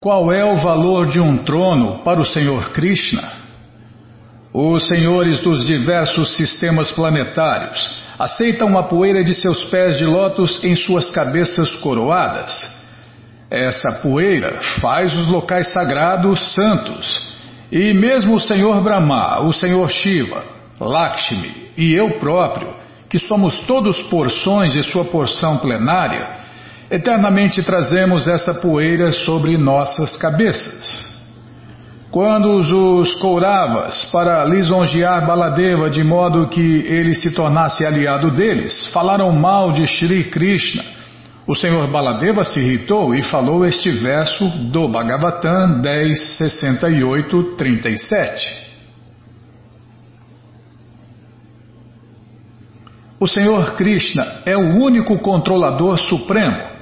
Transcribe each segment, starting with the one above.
Qual é o valor de um trono para o Senhor Krishna? Os senhores dos diversos sistemas planetários aceitam a poeira de seus pés de lótus em suas cabeças coroadas. Essa poeira faz os locais sagrados santos. E mesmo o Senhor Brahma, o Senhor Shiva, Lakshmi e eu próprio, que somos todos porções de sua porção plenária, eternamente trazemos essa poeira sobre nossas cabeças. Quando os Kauravas, para lisonjear Baladeva de modo que ele se tornasse aliado deles, falaram mal de Shri Krishna, o Senhor Baladeva se irritou e falou este verso do Bhagavatam 10, 68, 37. O Senhor Krishna é o único controlador supremo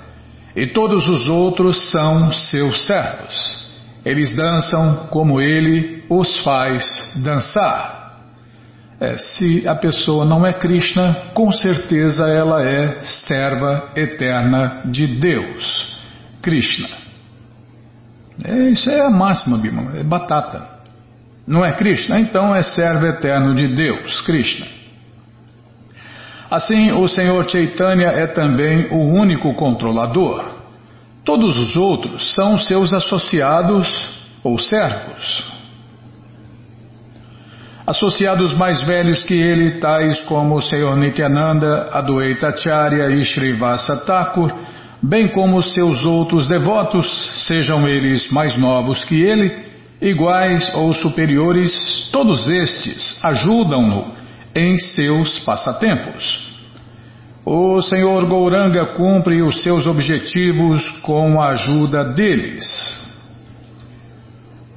e todos os outros são seus servos. Eles dançam como ele os faz dançar. É, se a pessoa não é Krishna, com certeza ela é serva eterna de Deus. Krishna. É, isso é a máxima, Bima, é batata. Não é Krishna? Então é servo eterno de Deus, Krishna. Assim, o Senhor Chaitanya é também o único controlador. Todos os outros são seus associados ou servos. Associados mais velhos que ele, tais como o Senhor Nityananda, Adwaita Acharya e Srivasa Thakur, bem como seus outros devotos, sejam eles mais novos que ele, iguais ou superiores, todos estes ajudam-no em seus passatempos. O Senhor Gouranga cumpre os seus objetivos com a ajuda deles.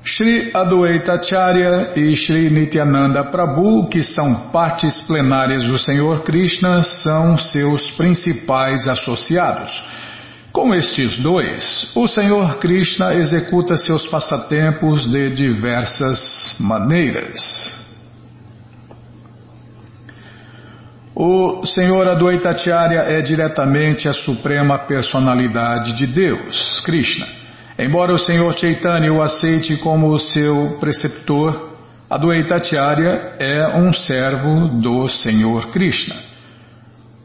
Shri Adwaita Acharya e Shri Nityananda Prabhu, que são partes plenárias do Senhor Krishna, são seus principais associados. Com estes dois, o Senhor Krishna executa seus passatempos de diversas maneiras. O Senhor Adwaitacharya é diretamente a suprema personalidade de Deus, Krishna. Embora o Senhor Chaitanya o aceite como seu preceptor, Adwaitacharya é um servo do Senhor Krishna.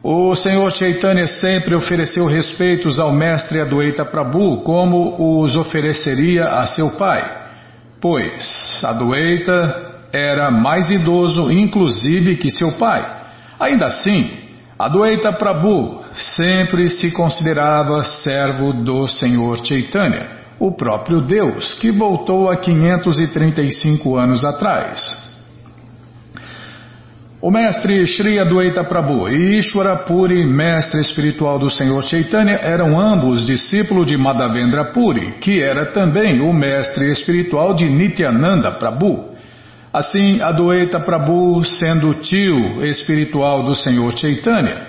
O Senhor Chaitanya sempre ofereceu respeitos ao mestre Adwaita Prabhu como os ofereceria a seu pai, pois Adwaita era mais idoso inclusive que seu pai Ainda assim, Adwaita Prabhu sempre se considerava servo do Senhor Chaitanya, o próprio Deus, que voltou há 535 anos atrás. O mestre Sri Adwaita Prabhu e Ishwara Puri, mestre espiritual do Senhor Chaitanya, eram ambos discípulos de Madhavendra Puri, que era também o mestre espiritual de Nityananda Prabhu. Assim, Adwaita Prabhu, sendo tio espiritual do Senhor Chaitanya,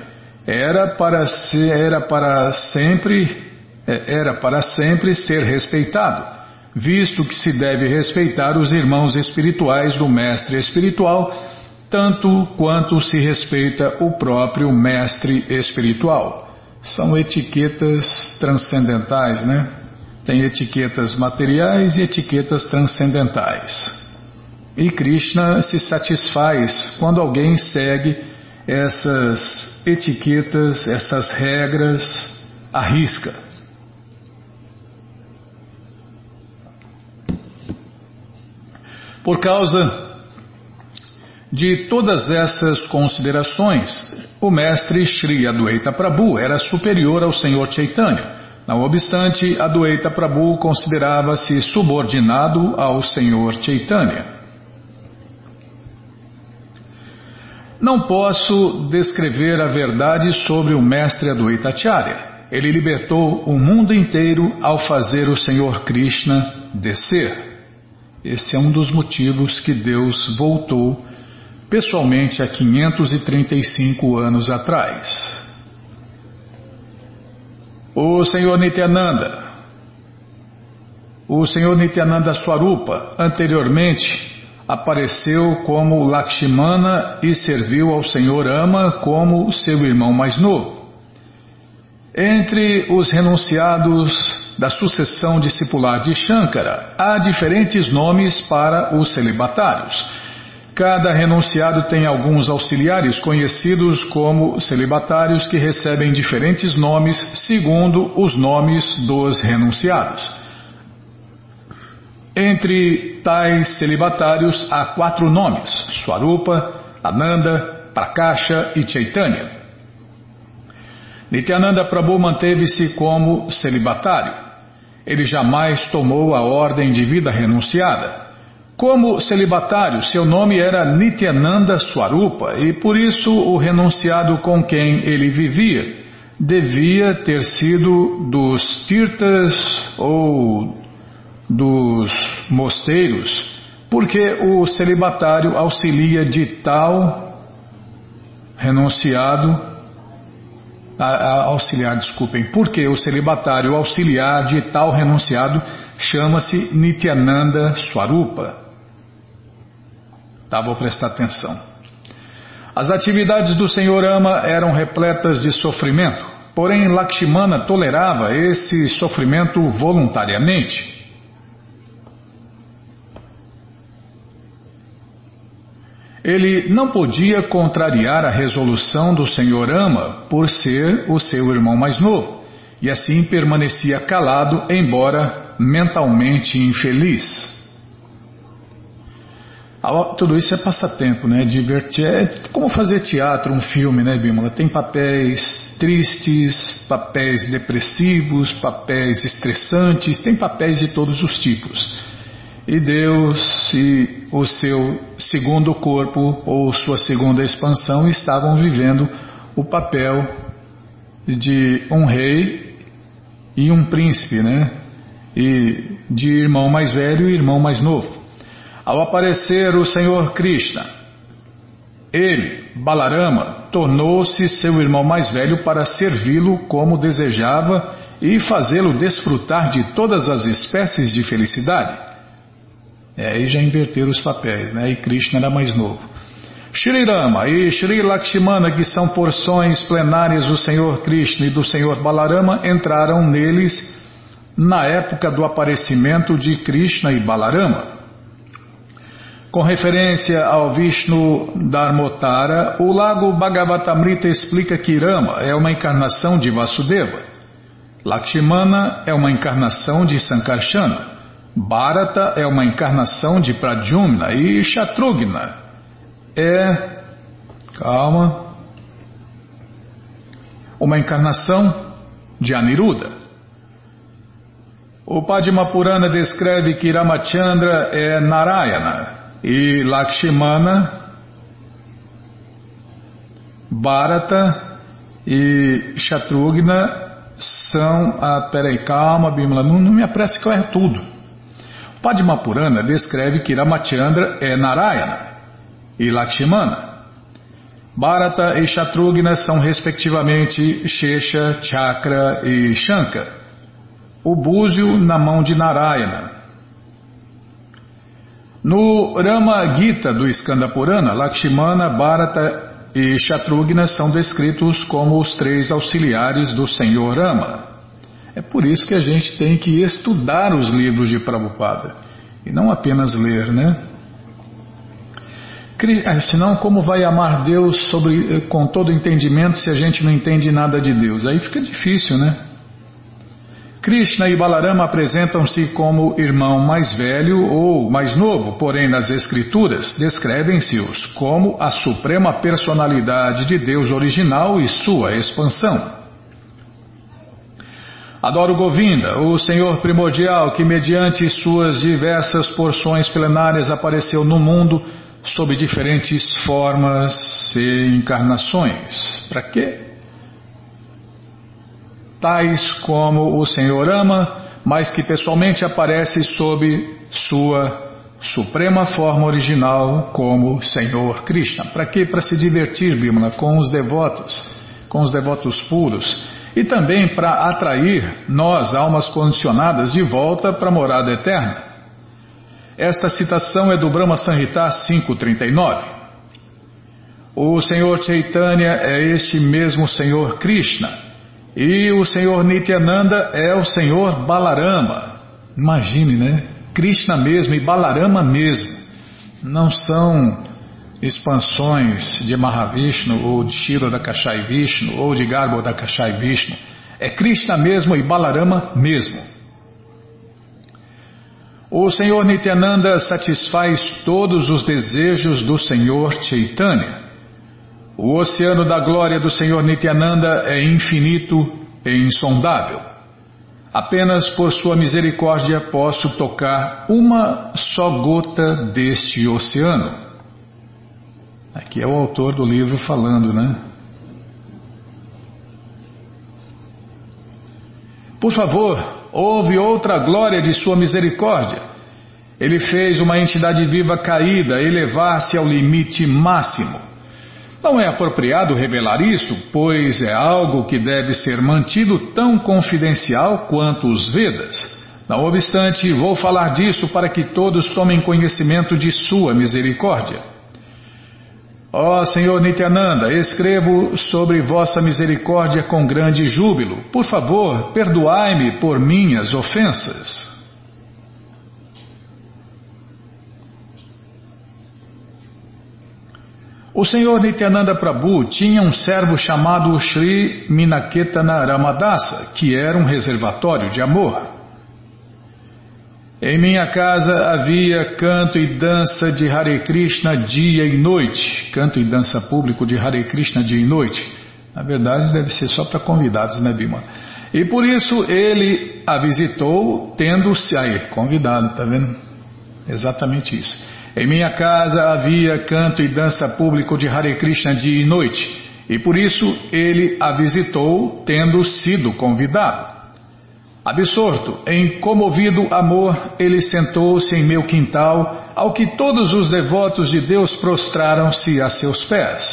era para, era para sempre é, era para sempre ser respeitado, visto que se deve respeitar os irmãos espirituais do mestre espiritual, tanto quanto se respeita o próprio mestre espiritual. São etiquetas transcendentais, né? Tem etiquetas materiais e etiquetas transcendentais. E Krishna se satisfaz quando alguém segue essas etiquetas, essas regras à risca. Por causa de todas essas considerações, o mestre Sri Adwaita Prabhu era superior ao Senhor Chaitanya. Não obstante, Adwaita Prabhu considerava-se subordinado ao Senhor Chaitanya. Não posso descrever a verdade sobre o mestre Adwaita Acharya. Ele libertou o mundo inteiro ao fazer o Senhor Krishna descer. Esse é um dos motivos que Deus voltou pessoalmente há 535 anos atrás. O Senhor Nityananda, o Senhor Nityananda Swarupa, anteriormente apareceu como Lakshmana e serviu ao Senhor Ama como seu irmão mais novo. Entre os renunciados da sucessão discipular de Shankara, há diferentes nomes para os celibatários. Cada renunciado tem alguns auxiliares conhecidos como celibatários que recebem diferentes nomes segundo os nomes dos renunciados. Entre tais celibatários há quatro nomes: Swarupa, Ananda, Prakasha e Chaitanya. Nityananda Prabhu manteve-se como celibatário. Ele jamais tomou a ordem de vida renunciada. Como celibatário, seu nome era Nityananda Swarupa e por isso o renunciado com quem ele vivia devia ter sido dos tirtas ou dos mosteiros, porque o celibatário auxilia de tal renunciado a, a, auxiliar, desculpem, porque o celibatário auxiliar de tal renunciado chama-se Nityananda Swarupa. Tá, vou prestar atenção. As atividades do Senhor Ama eram repletas de sofrimento, porém Lakshmana tolerava esse sofrimento voluntariamente. Ele não podia contrariar a resolução do Senhor Ama por ser o seu irmão mais novo, e assim permanecia calado, embora mentalmente infeliz. Tudo isso é passatempo, né? Divertir. É como fazer teatro, um filme, né, Bímola? Tem papéis tristes, papéis depressivos, papéis estressantes, tem papéis de todos os tipos. E Deus e o seu segundo corpo ou sua segunda expansão estavam vivendo o papel de um rei e um príncipe, né? E de irmão mais velho e irmão mais novo. Ao aparecer o Senhor Krishna, ele, Balarama, tornou-se seu irmão mais velho para servi-lo como desejava e fazê-lo desfrutar de todas as espécies de felicidade. É, aí já inverteram os papéis, né? E Krishna era mais novo. Shri Rama e Shri Lakshmana, que são porções plenárias do Senhor Krishna e do Senhor Balarama, entraram neles na época do aparecimento de Krishna e Balarama. Com referência ao Vishnu Dharmotara, o lago Bhagavatamrita explica que Rama é uma encarnação de Vasudeva. Lakshmana é uma encarnação de Sankarsana. Bharata é uma encarnação de Pradyumna e Shatrugna é. Calma. Uma encarnação de Aniruddha. O Padma Purana descreve que Ramachandra é Narayana e Lakshmana, Bharata e Shatrugna são. Ah, peraí, calma, Bimala, não, não me apresse que eu erro tudo. Padma Purana descreve que Ramachandra é Narayana e Lakshmana. Bharata e Shatrugna são respectivamente Shesha, Chakra e Shankar. O búzio na mão de Narayana. No Rama Gita do Skanda Purana, Lakshmana, Bharata e Shatrugna são descritos como os três auxiliares do Senhor Rama. É por isso que a gente tem que estudar os livros de Prabhupada e não apenas ler, né? É, senão, como vai amar Deus sobre, eh, com todo entendimento se a gente não entende nada de Deus? Aí fica difícil, né? Krishna e Balarama apresentam-se como irmão mais velho ou mais novo, porém nas Escrituras descrevem-se-os como a suprema personalidade de Deus original e sua expansão. Adoro Govinda, o Senhor primordial que, mediante suas diversas porções plenárias, apareceu no mundo sob diferentes formas e encarnações. Para quê? Tais como o Senhor ama, mas que pessoalmente aparece sob sua suprema forma original como Senhor Krishna. Para quê? Para se divertir, Bimala, com os devotos, com os devotos puros e também para atrair nós, almas condicionadas, de volta para a morada eterna. Esta citação é do Brahma Sanhita 539. O Senhor Chaitanya é este mesmo Senhor Krishna, E o Senhor Nityananda é o Senhor Balarama. Imagine, né? Krishna mesmo e Balarama mesmo. Não são expansões de Mahavishnu ou de Shira Kashai Vishnu ou de Garbo da Kashai Vishnu. É Krishna mesmo e Balarama mesmo. O Senhor Nityananda satisfaz todos os desejos do Senhor Chaitanya. O oceano da glória do Senhor Nityananda é infinito e insondável. Apenas por sua misericórdia posso tocar uma só gota deste oceano. Aqui é o autor do livro falando, né? Por favor, houve outra glória de sua misericórdia. Ele fez uma entidade viva caída elevar-se ao limite máximo. Não é apropriado revelar isto, pois é algo que deve ser mantido tão confidencial quanto os Vedas. Não obstante, vou falar disso para que todos tomem conhecimento de Sua misericórdia. Ó Senhor Nityananda, escrevo sobre vossa misericórdia com grande júbilo. Por favor, perdoai-me por minhas ofensas. O senhor Nityananda Prabhu tinha um servo chamado Sri Minaketana Ramadasa, que era um reservatório de amor. Em minha casa havia canto e dança de Hare Krishna dia e noite. Canto e dança público de Hare Krishna dia e noite. Na verdade, deve ser só para convidados, né, Bima? E por isso ele a visitou, tendo-se aí, convidado, tá vendo? Exatamente isso. Em minha casa havia canto e dança público de Hare Krishna dia e noite, e por isso ele a visitou, tendo sido convidado. Absorto em comovido amor, ele sentou-se em meu quintal, ao que todos os devotos de Deus prostraram-se a seus pés.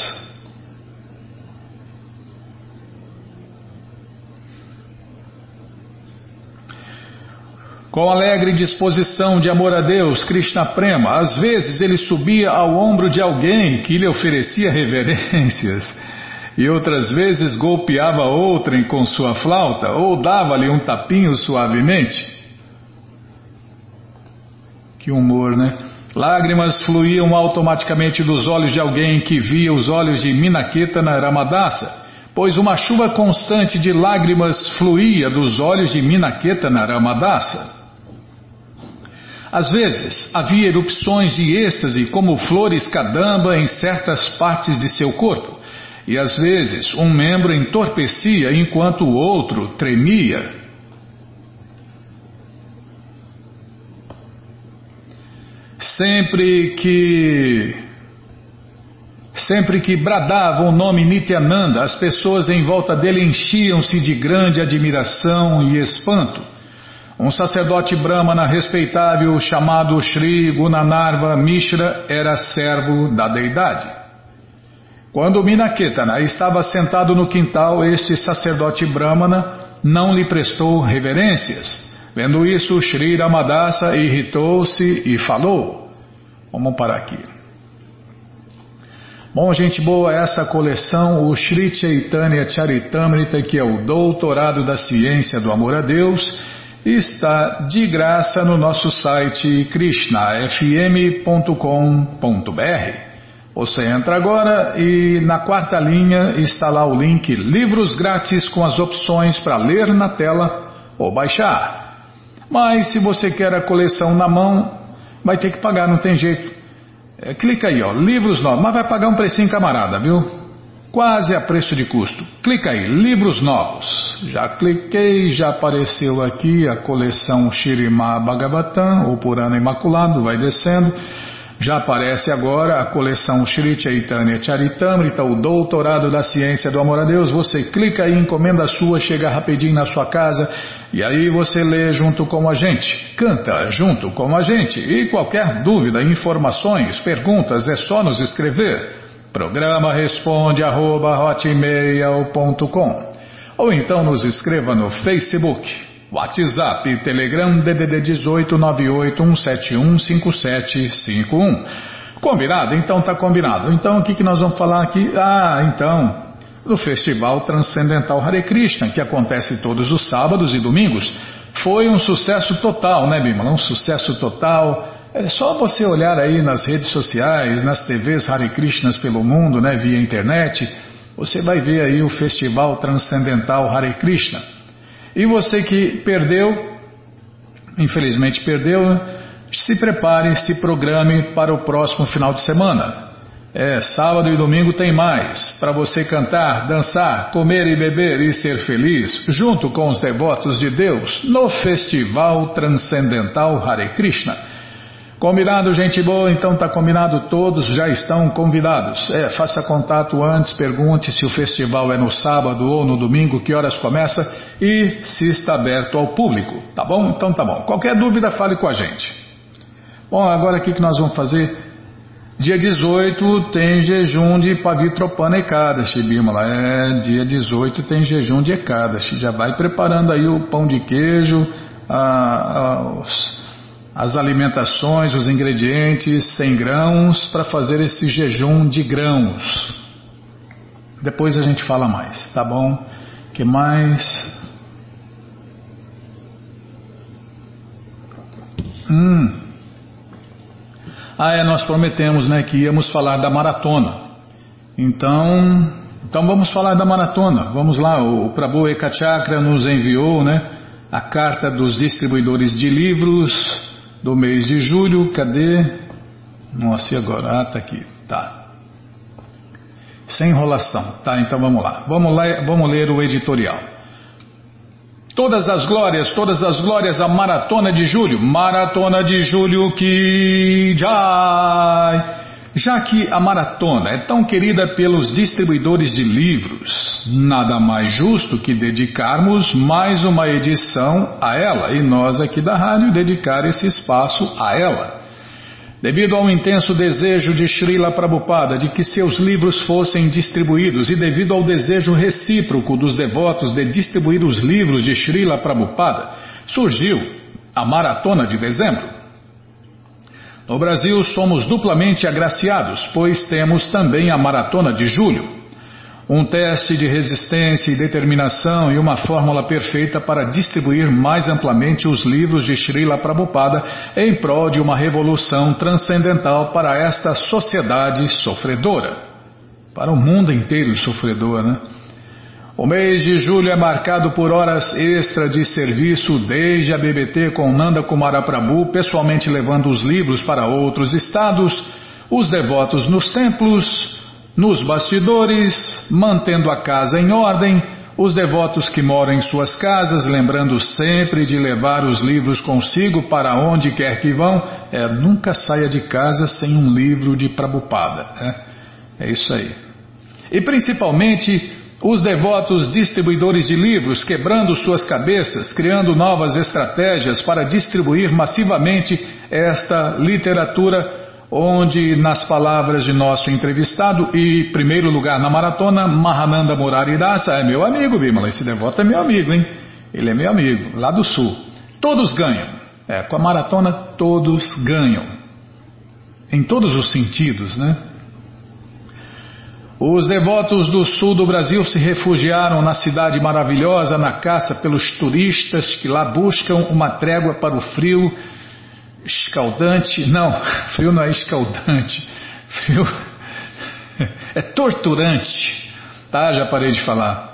Com alegre disposição de amor a Deus, Krishna Prema, às vezes ele subia ao ombro de alguém que lhe oferecia reverências, e outras vezes golpeava outrem com sua flauta ou dava-lhe um tapinho suavemente. Que humor, né? Lágrimas fluíam automaticamente dos olhos de alguém que via os olhos de Minaketa na Ramadasa, pois uma chuva constante de lágrimas fluía dos olhos de Minaketa na Ramadasa. Às vezes, havia erupções de êxtase como flores cadamba em certas partes de seu corpo, e às vezes um membro entorpecia enquanto o outro tremia. Sempre que Sempre que bradava o nome Nityananda, as pessoas em volta dele enchiam-se de grande admiração e espanto. Um sacerdote brahmana respeitável chamado Sri Gunanarva Mishra era servo da deidade. Quando Minaketana estava sentado no quintal, este sacerdote brahmana não lhe prestou reverências. Vendo isso, Sri Ramadasa irritou-se e falou: Vamos parar aqui. Bom, gente boa, essa coleção, o Sri Chaitanya Charitamrita, que é o doutorado da ciência do amor a Deus, está de graça no nosso site krishnafm.com.br. Você entra agora e na quarta linha está lá o link Livros Grátis com as opções para ler na tela ou baixar. Mas se você quer a coleção na mão, vai ter que pagar, não tem jeito. É, clica aí, ó, livros novos, mas vai pagar um precinho camarada, viu? quase a preço de custo. Clica aí, livros novos. Já cliquei, já apareceu aqui a coleção Shirima Bhagavatam, ou Purana Imaculado, vai descendo. Já aparece agora a coleção Shri Chaitanya Charitamrita, o doutorado da ciência do amor a Deus. Você clica aí, encomenda sua, chega rapidinho na sua casa e aí você lê junto com a gente, canta junto com a gente. E qualquer dúvida, informações, perguntas, é só nos escrever. Programa responde arroba hotmail.com ou então nos escreva no Facebook, WhatsApp, Telegram DDD 18 981715751. Combinado? Então tá combinado. Então o que, que nós vamos falar aqui? Ah, então do Festival Transcendental Hare Krishna, que acontece todos os sábados e domingos. Foi um sucesso total, né, Bimala? Um sucesso total. É só você olhar aí nas redes sociais, nas TVs Hare Krishnas pelo mundo, né, via internet, você vai ver aí o Festival Transcendental Hare Krishna. E você que perdeu, infelizmente perdeu, se prepare, se programe para o próximo final de semana. É, sábado e domingo tem mais, para você cantar, dançar, comer e beber e ser feliz, junto com os devotos de Deus, no Festival Transcendental Hare Krishna. Combinado, gente boa? Então tá combinado, todos já estão convidados. É, faça contato antes, pergunte se o festival é no sábado ou no domingo, que horas começa e se está aberto ao público, tá bom? Então tá bom. Qualquer dúvida, fale com a gente. Bom, agora o que nós vamos fazer? Dia 18 tem jejum de Pavitropana Ekadashi, Bimala. É, dia 18 tem jejum de Ekadashi. Já vai preparando aí o pão de queijo, a, a, os, as alimentações, os ingredientes, 100 grãos, para fazer esse jejum de grãos. Depois a gente fala mais, tá bom? que mais? Hum. Ah, é, nós prometemos, né, que íamos falar da maratona. Então, então vamos falar da maratona. Vamos lá, o Prabhu Ekachakra nos enviou, né, a carta dos distribuidores de livros do mês de julho. Cadê? Nossa, e agora? Ah, tá aqui. Tá. Sem enrolação. Tá, então vamos lá. Vamos lá, vamos ler o editorial. Todas as glórias, todas as glórias à Maratona de Julho. Maratona de Julho que jai. Já que a maratona é tão querida pelos distribuidores de livros, nada mais justo que dedicarmos mais uma edição a ela e nós aqui da rádio dedicar esse espaço a ela. Devido ao intenso desejo de Srila Prabhupada de que seus livros fossem distribuídos e devido ao desejo recíproco dos devotos de distribuir os livros de Srila Prabhupada, surgiu a Maratona de Dezembro. No Brasil somos duplamente agraciados, pois temos também a Maratona de Julho um teste de resistência e determinação e uma fórmula perfeita para distribuir mais amplamente os livros de Srila Prabhupada em prol de uma revolução transcendental para esta sociedade sofredora. Para o mundo inteiro sofredor, né? O mês de julho é marcado por horas extra de serviço desde a BBT com Nanda Kumara Prabhu, pessoalmente levando os livros para outros estados, os devotos nos templos, nos bastidores, mantendo a casa em ordem, os devotos que moram em suas casas, lembrando sempre de levar os livros consigo para onde quer que vão, é, nunca saia de casa sem um livro de Prabupada. Né? É isso aí. E principalmente os devotos distribuidores de livros quebrando suas cabeças, criando novas estratégias para distribuir massivamente esta literatura onde, nas palavras de nosso entrevistado, e primeiro lugar na maratona, Mahananda Murari Dasa é meu amigo, Bimala. Esse devoto é meu amigo, hein? Ele é meu amigo, lá do sul. Todos ganham. É, com a maratona, todos ganham. Em todos os sentidos, né? Os devotos do sul do Brasil se refugiaram na cidade maravilhosa na caça pelos turistas que lá buscam uma trégua para o frio escaldante. Não, frio não é escaldante. Frio é torturante. Tá? Já parei de falar.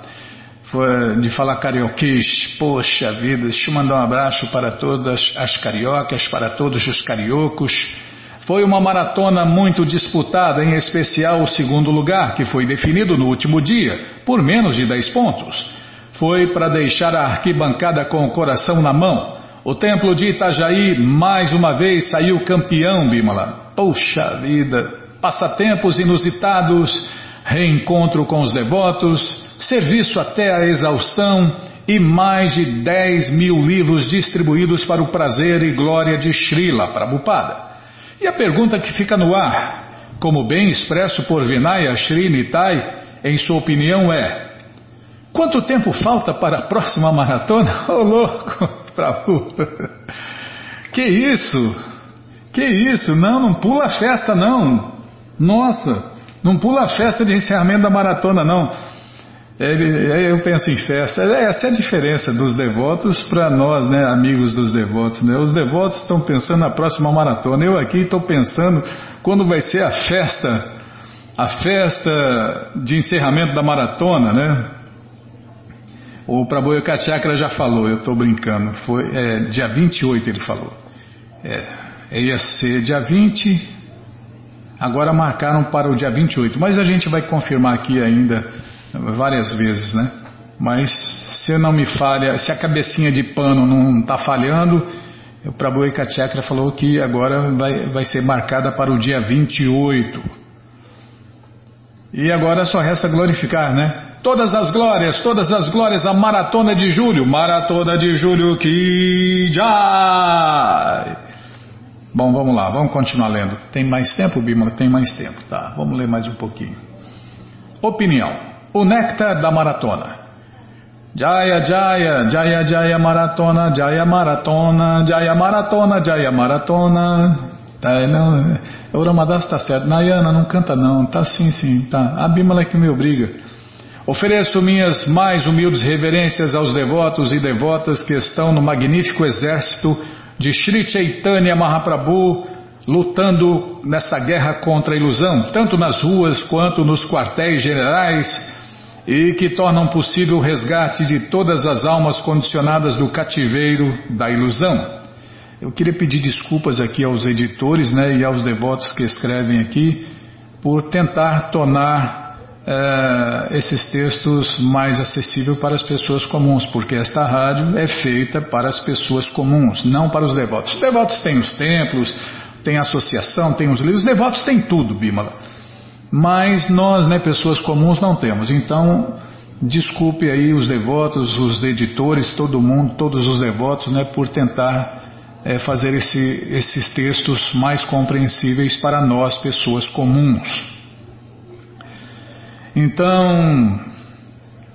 De falar carioquês. Poxa vida, deixa eu mandar um abraço para todas as cariocas, para todos os cariocos. Foi uma maratona muito disputada, em especial o segundo lugar, que foi definido no último dia, por menos de 10 pontos. Foi para deixar a arquibancada com o coração na mão. O templo de Itajaí mais uma vez saiu campeão, Bimala. Puxa vida! Passatempos inusitados, reencontro com os devotos, serviço até a exaustão e mais de 10 mil livros distribuídos para o prazer e glória de Srila Prabhupada. E a pergunta que fica no ar, como bem expresso por Vinaya Srinitai, em sua opinião é: quanto tempo falta para a próxima maratona? Ô oh, louco! Prabhu. Que isso? Que isso? Não, não pula a festa não. Nossa, não pula a festa de encerramento da maratona não. Eu penso em festa. É, essa é a diferença dos devotos para nós, né, amigos dos devotos. Né? Os devotos estão pensando na próxima maratona. Eu aqui estou pensando quando vai ser a festa, a festa de encerramento da maratona, né? O Prabhu Kachakra já falou, eu estou brincando. Foi é, dia 28 ele falou. É, ia ser dia 20, agora marcaram para o dia 28. Mas a gente vai confirmar aqui ainda várias vezes, né? Mas se não me falha, se a cabecinha de pano não está falhando, o Prabhu Ekachakra falou que agora vai, vai ser marcada para o dia 28. E agora só resta glorificar, né? Todas as glórias, todas as glórias, a maratona de julho, maratona de julho que já. Bom, vamos lá, vamos continuar lendo. Tem mais tempo, Bima? Tem mais tempo, tá? Vamos ler mais um pouquinho. Opinião. O néctar da maratona. Jaya Jaya, Jaya Jaya Maratona, Jaya Maratona, Jaya Maratona, Jaya Maratona. Tá, não, o Ramadas está certo. Nayana, não canta não. Tá sim, sim, tá. A Bímola que me obriga. Ofereço minhas mais humildes reverências aos devotos e devotas que estão no magnífico exército de Sri Chaitanya Mahaprabhu, lutando nessa guerra contra a ilusão, tanto nas ruas quanto nos quartéis generais e que tornam possível o resgate de todas as almas condicionadas do cativeiro da ilusão. Eu queria pedir desculpas aqui aos editores né, e aos devotos que escrevem aqui por tentar tornar uh, esses textos mais acessíveis para as pessoas comuns, porque esta rádio é feita para as pessoas comuns, não para os devotos. Os devotos têm os templos, têm a associação, têm os livros, os devotos têm tudo, Bímola. Mas nós, né, pessoas comuns, não temos. Então, desculpe aí os devotos, os editores, todo mundo, todos os devotos, né, por tentar é, fazer esse, esses textos mais compreensíveis para nós, pessoas comuns. Então,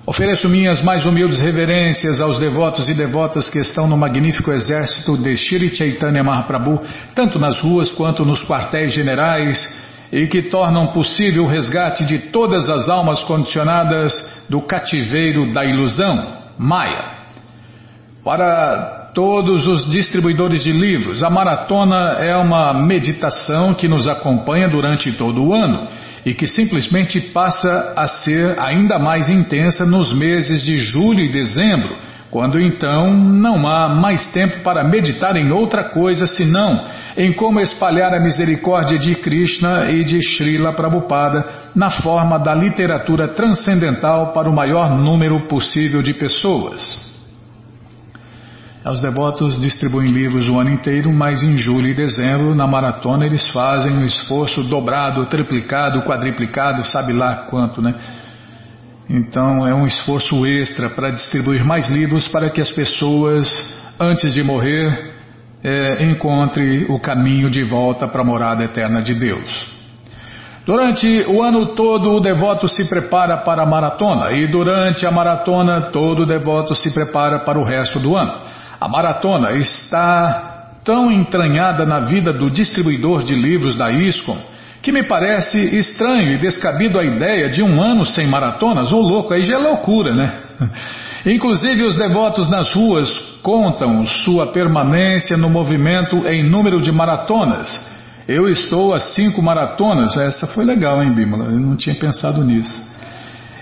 ofereço minhas mais humildes reverências aos devotos e devotas que estão no magnífico exército de Shri Chaitanya Mahaprabhu, tanto nas ruas quanto nos quartéis generais e que tornam possível o resgate de todas as almas condicionadas do cativeiro da ilusão, Maya. Para todos os distribuidores de livros, a maratona é uma meditação que nos acompanha durante todo o ano e que simplesmente passa a ser ainda mais intensa nos meses de julho e dezembro quando então não há mais tempo para meditar em outra coisa senão em como espalhar a misericórdia de Krishna e de Srila Prabhupada na forma da literatura transcendental para o maior número possível de pessoas. Os devotos distribuem livros o ano inteiro, mas em julho e dezembro, na maratona, eles fazem um esforço dobrado, triplicado, quadriplicado, sabe lá quanto, né? Então é um esforço extra para distribuir mais livros para que as pessoas, antes de morrer, é, encontrem o caminho de volta para a morada eterna de Deus. Durante o ano todo, o devoto se prepara para a maratona, e durante a maratona, todo devoto se prepara para o resto do ano. A maratona está tão entranhada na vida do distribuidor de livros da ISCOM que me parece estranho e descabido a ideia de um ano sem maratonas, ou louco, aí já é loucura, né? Inclusive os devotos nas ruas contam sua permanência no movimento em número de maratonas. Eu estou a cinco maratonas, essa foi legal, hein, Bímola? Eu não tinha pensado nisso.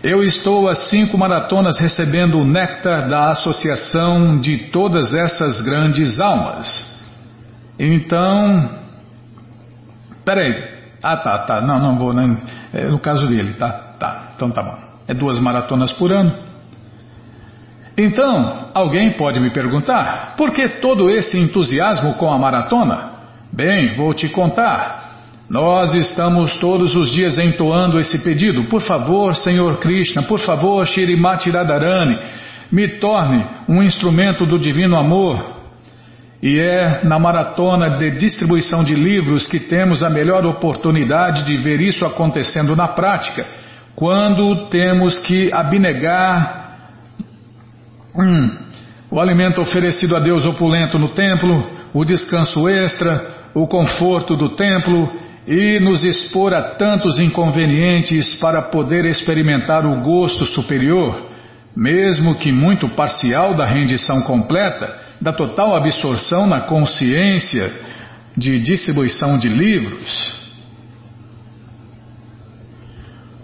Eu estou a cinco maratonas recebendo o néctar da associação de todas essas grandes almas. Então, peraí, ah, tá, tá. Não, não vou. Não. É no caso dele, tá? Tá. Então tá bom. É duas maratonas por ano. Então, alguém pode me perguntar: por que todo esse entusiasmo com a maratona? Bem, vou te contar. Nós estamos todos os dias entoando esse pedido. Por favor, Senhor Krishna, por favor, Shirimati Radharani, me torne um instrumento do divino amor e é na maratona de distribuição de livros que temos a melhor oportunidade de ver isso acontecendo na prática, quando temos que abnegar hum, o alimento oferecido a Deus opulento no templo, o descanso extra, o conforto do templo e nos expor a tantos inconvenientes para poder experimentar o gosto superior, mesmo que muito parcial da rendição completa, da total absorção na consciência de distribuição de livros.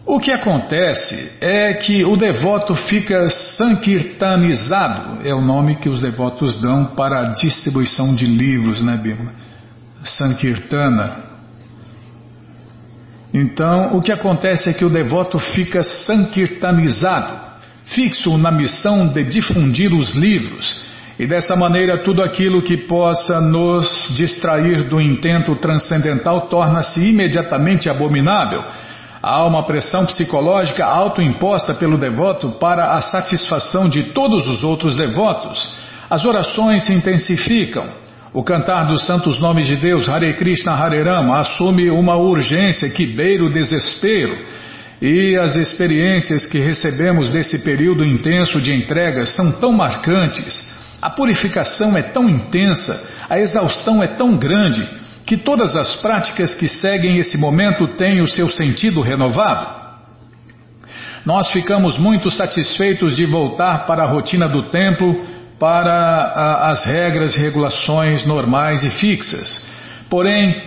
O que acontece é que o devoto fica sankirtanizado, é o nome que os devotos dão para a distribuição de livros, né, Bíblia? Sankirtana. Então, o que acontece é que o devoto fica sankirtanizado, fixo na missão de difundir os livros, e dessa maneira tudo aquilo que possa nos distrair do intento transcendental torna-se imediatamente abominável. Há uma pressão psicológica autoimposta pelo devoto para a satisfação de todos os outros devotos. As orações se intensificam. O cantar dos santos nomes de Deus, Hare Krishna Hare Rama, assume uma urgência que beira o desespero. E as experiências que recebemos desse período intenso de entregas são tão marcantes, a purificação é tão intensa, a exaustão é tão grande, que todas as práticas que seguem esse momento têm o seu sentido renovado. Nós ficamos muito satisfeitos de voltar para a rotina do templo para a, as regras e regulações normais e fixas. Porém,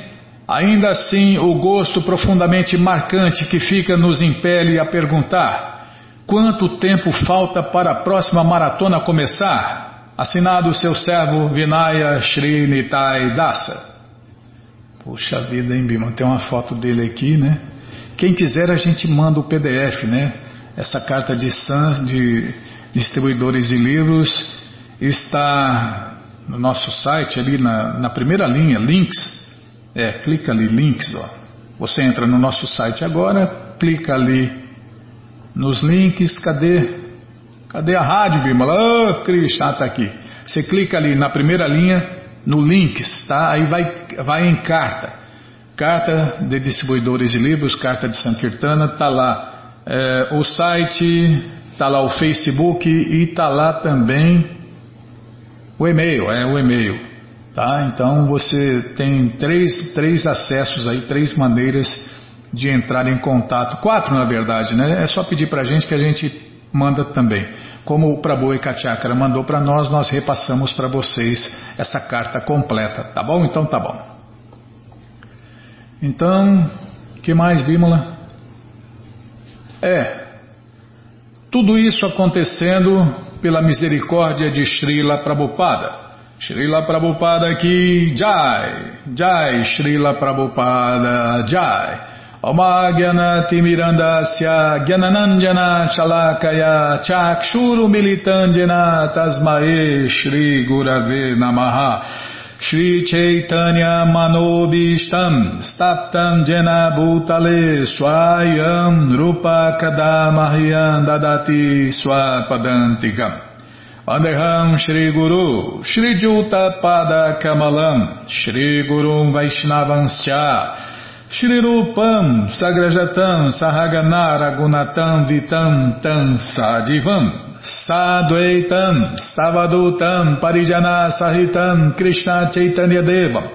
ainda assim, o gosto profundamente marcante que fica nos impele a perguntar: quanto tempo falta para a próxima maratona começar? Assinado seu servo Vinaya Shri Dasa. Puxa vida, hein, Bima? Tem uma foto dele aqui, né? Quem quiser, a gente manda o PDF, né? Essa carta de, San, de distribuidores de livros está no nosso site, ali na, na primeira linha, links. É, clica ali, links, ó. Você entra no nosso site agora, clica ali nos links, cadê? Cadê a rádio, Bimala? Oh, Krishna, está aqui. Você clica ali na primeira linha, no links, tá? Aí vai, vai em carta. Carta de distribuidores de livros, carta de Sankirtana, tá lá. É, o site, tá lá o Facebook e tá lá também o e-mail, é o e-mail. Tá? Então você tem três, três acessos aí, três maneiras de entrar em contato. Quatro, na verdade, né? É só pedir para a gente que a gente manda também. Como o Prabhu Ekachakra mandou para nós, nós repassamos para vocês essa carta completa. Tá bom? Então tá bom. Então, que mais, Bímola? É, tudo isso acontecendo pela misericórdia de Srila Prabhupada. Srila Prabhupada aqui, Jai, Jai, Srila Prabhupada, Jai. Omagyana Mirandasya Gyananandjana Shalakaya Chakshuru Militandjana Tasmae Shri Gurave Namaha. Shri Chaitanya Manobishtam Staptam Jena Bhutale Swayam Rupa Kadamahyam Dadati Swapadantikam. Vandeham Shri Guru Shri Juta Pada Kamalam Shri Guru Vaishnavanscha Shri Rupam Sagrajatam Sahagana Ragunatam Vitam Tam Sadivam Sadvaitam Savadutam Parijana Sahitam Krishna Chaitanya Deva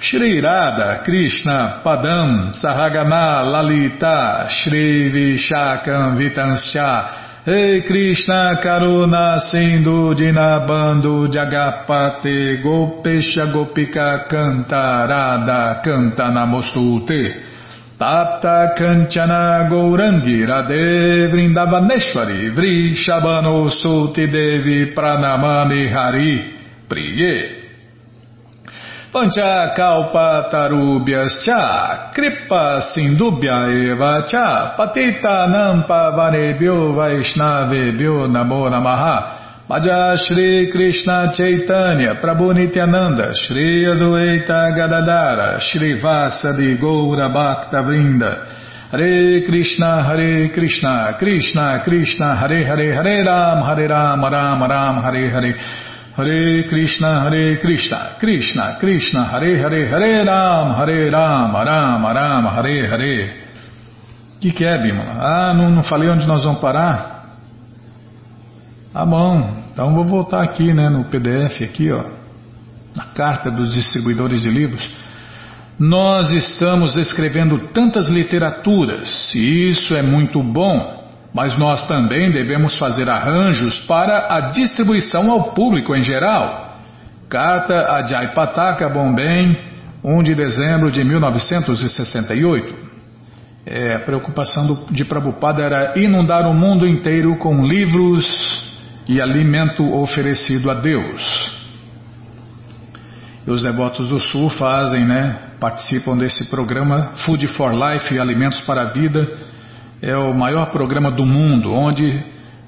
Shri Radha Krishna Padam Sahagana Lalita Shri Vishakam Vitansha Ei Krishna Karuna Sindhu Dinabando Jagapate Gopesha Gopika Canta Radha Canta Namostute Tapta Kanchana Gourangi Radhe Vrindavaneshwari Vri Shabano Suti Devi Pranamami Hari Priye Pancha Kalpa Tarubhyas Cha Kripa Sindubhya Eva Cha Patita Nampa Vanebhyo Vaishnavebhyo Namo Namaha. Shri Krishna Chaitanya Prabhu Nityananda Shri Adueita Gadadara Shri Vasadi Goura Bhakta Vrinda. Hare Krishna Hare Krishna Krishna Krishna Hare Hare Hare Ram Hare Ram Ram Ram Hare Hare Hare Krishna Hare Krishna Krishna Krishna Hare Hare Hare Ram Hare Ram Ram Ram Hare Hare O que, que é, Bima? Ah, não, não falei onde nós vamos parar? Tá bom, então vou voltar aqui né, no PDF, aqui, ó, na carta dos distribuidores de livros. Nós estamos escrevendo tantas literaturas e isso é muito bom, mas nós também devemos fazer arranjos para a distribuição ao público em geral. Carta a Jaipataka Bombém, 1 de dezembro de 1968. É, a preocupação de Prabhupada era inundar o mundo inteiro com livros e alimento oferecido a Deus. E os devotos do Sul fazem, né? Participam desse programa Food for Life, Alimentos para a Vida. É o maior programa do mundo, onde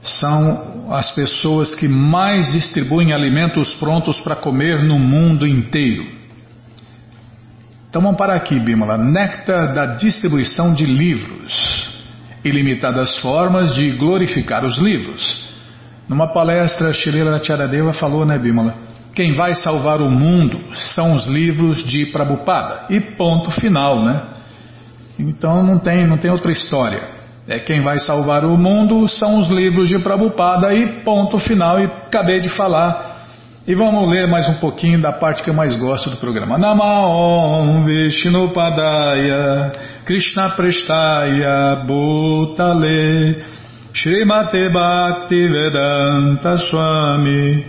são as pessoas que mais distribuem alimentos prontos para comer no mundo inteiro. Então vamos parar aqui, Bimala. Néctar da distribuição de livros. Ilimitadas formas de glorificar os livros. Numa palestra, Shirela Charadeva falou, né, Bimala? Quem vai salvar o mundo são os livros de Prabhupada. E ponto final, né? Então não tem, não tem outra história. É quem vai salvar o mundo são os livros de Prabhupada e ponto final. E acabei de falar e vamos ler mais um pouquinho da parte que eu mais gosto do programa. Namaon Vishnupadaya Krishna Prestaya Bhutale Srimate Bhakti Vedanta Swami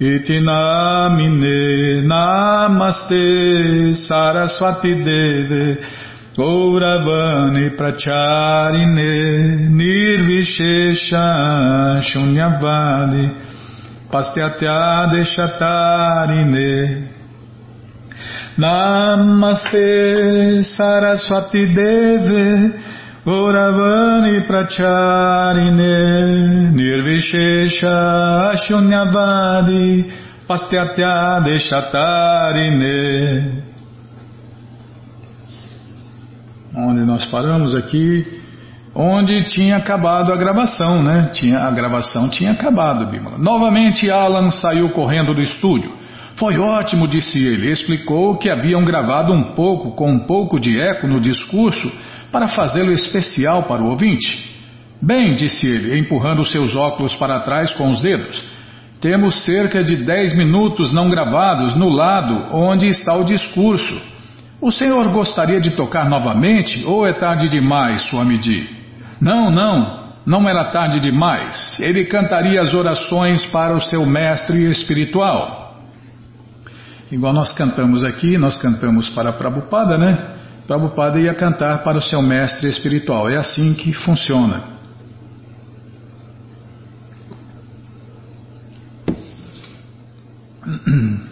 Itinamine Namaste Saraswati Deve Gauravani Pracharine Nirvishesha Shunyavadi Pastyatya Deshatarine Namaste Saraswati Deve Gauravani Pracharine Nirvishesha Shunyavadi Onde nós paramos aqui? onde tinha acabado a gravação, né? Tinha, a gravação tinha acabado, Bimala. Novamente Alan saiu correndo do estúdio. Foi ótimo, disse ele. Explicou que haviam gravado um pouco, com um pouco de eco no discurso, para fazê-lo especial para o ouvinte. Bem, disse ele, empurrando seus óculos para trás com os dedos. Temos cerca de dez minutos não gravados no lado onde está o discurso. O senhor gostaria de tocar novamente ou é tarde demais, medida? Não, não, não era tarde demais. Ele cantaria as orações para o seu mestre espiritual. Igual nós cantamos aqui, nós cantamos para Prabhupada, né? Prabhupada ia cantar para o seu mestre espiritual. É assim que funciona.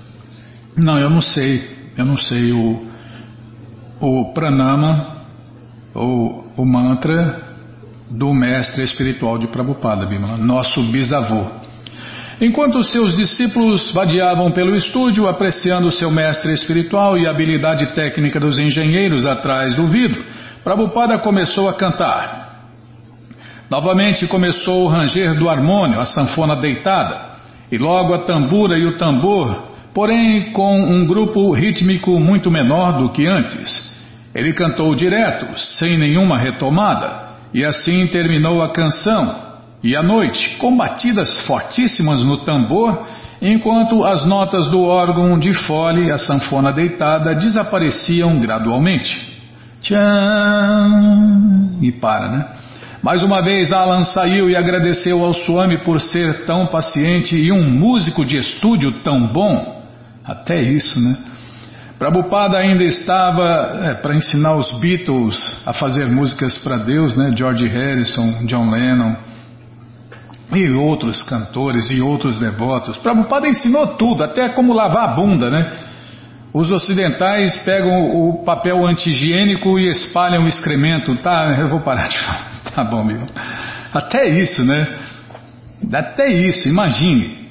Não, eu não sei. Eu não sei o, o pranama, ou o mantra do mestre espiritual de Prabhupada, Bimala, nosso bisavô. Enquanto seus discípulos vadiavam pelo estúdio, apreciando seu mestre espiritual e a habilidade técnica dos engenheiros atrás do vidro, Prabhupada começou a cantar. Novamente começou o ranger do harmônio, a sanfona deitada, e logo a tambura e o tambor, porém com um grupo rítmico muito menor do que antes. Ele cantou direto, sem nenhuma retomada. E assim terminou a canção. E à noite, com batidas fortíssimas no tambor, enquanto as notas do órgão de fole, a sanfona deitada, desapareciam gradualmente. Tchan! E para, né? Mais uma vez Alan saiu e agradeceu ao Swami por ser tão paciente e um músico de estúdio tão bom. Até isso, né? Prabhupada ainda estava é, para ensinar os Beatles a fazer músicas para Deus, né? George Harrison, John Lennon e outros cantores e outros devotos. Prabhupada ensinou tudo, até como lavar a bunda, né? Os ocidentais pegam o papel anti-higiênico e espalham o excremento. Tá, eu vou parar de falar. Tá bom, meu. Até isso, né? Até isso, imagine.